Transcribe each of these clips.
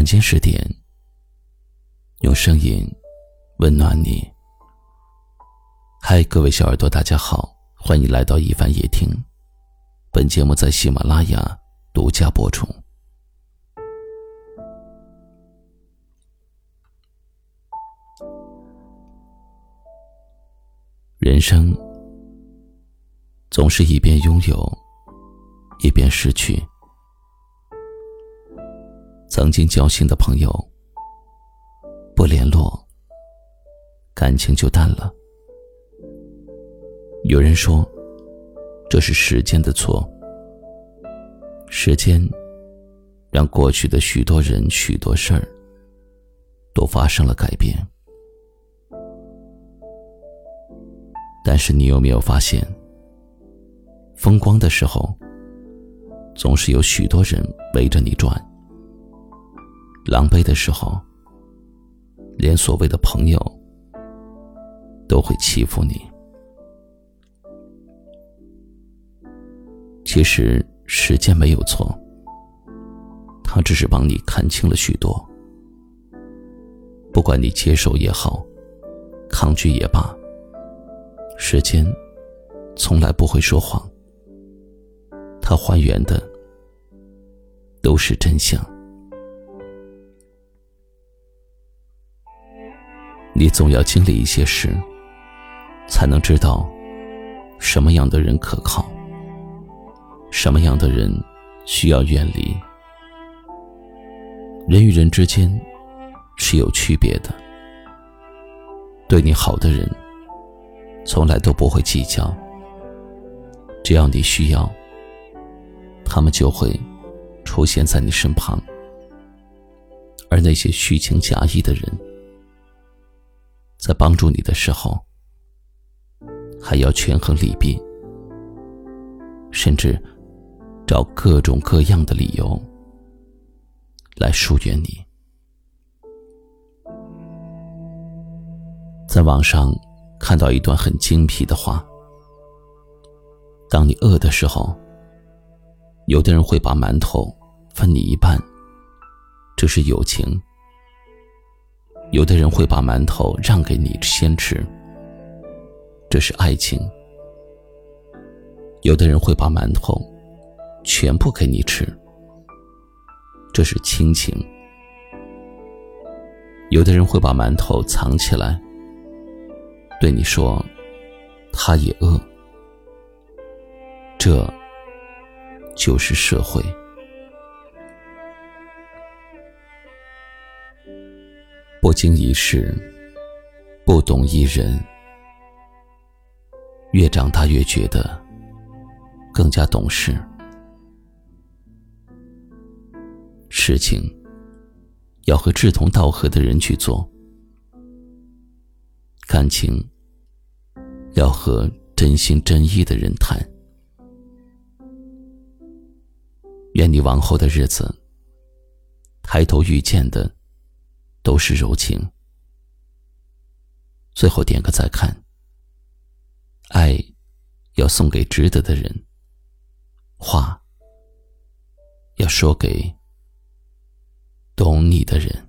晚间十点，用声音温暖你。嗨，各位小耳朵，大家好，欢迎来到一凡夜听。本节目在喜马拉雅独家播出。人生总是一边拥有，一边失去。曾经交心的朋友不联络，感情就淡了。有人说，这是时间的错。时间让过去的许多人、许多事儿都发生了改变。但是你有没有发现，风光的时候，总是有许多人围着你转；狼狈的时候，连所谓的朋友都会欺负你。其实时间没有错，他只是帮你看清了许多。不管你接受也好，抗拒也罢。时间从来不会说谎，它还原的都是真相。你总要经历一些事，才能知道什么样的人可靠，什么样的人需要远离。人与人之间是有区别的，对你好的人。从来都不会计较，只要你需要，他们就会出现在你身旁。而那些虚情假意的人，在帮助你的时候，还要权衡利弊，甚至找各种各样的理由来疏远你。在网上。看到一段很精辟的话：当你饿的时候，有的人会把馒头分你一半，这是友情；有的人会把馒头让给你先吃，这是爱情；有的人会把馒头全部给你吃，这是亲情；有的人会把馒头藏起来。对你说，他也饿，这就是社会。经一事，不懂一人，越长大越觉得更加懂事。事情要和志同道合的人去做。感情要和真心真意的人谈。愿你往后的日子，抬头遇见的都是柔情。最后点个再看，爱要送给值得的人，话要说给懂你的人。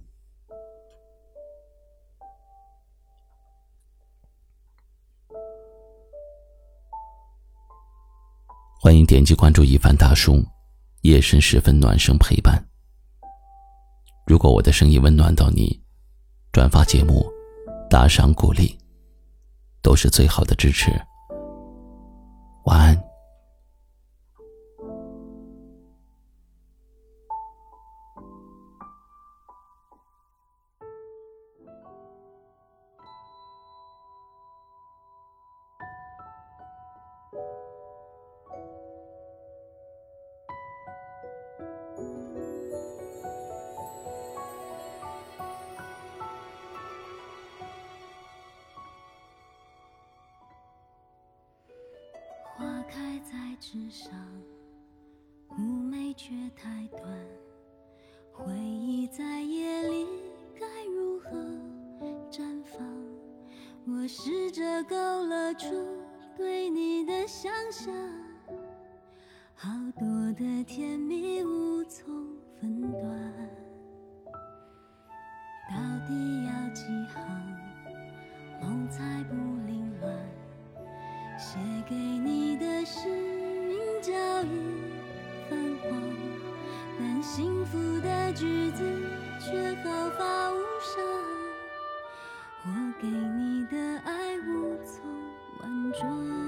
欢迎点击关注一凡大叔，夜深时分暖声陪伴。如果我的声音温暖到你，转发节目、打赏鼓励，都是最好的支持。晚安。纸上，妩媚却太短，回忆在夜里该如何绽放？我试着勾勒出对你的想象，好多的甜蜜无从分段，到底要几行梦才不凌乱？写给你的诗。叫已泛黄但幸福的句子却毫发无伤。我给你的爱无从婉转。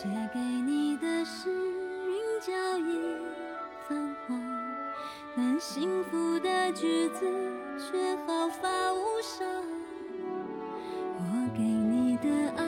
写给你的诗，云脚已泛黄，但幸福的句子却毫发无伤。我给你的爱。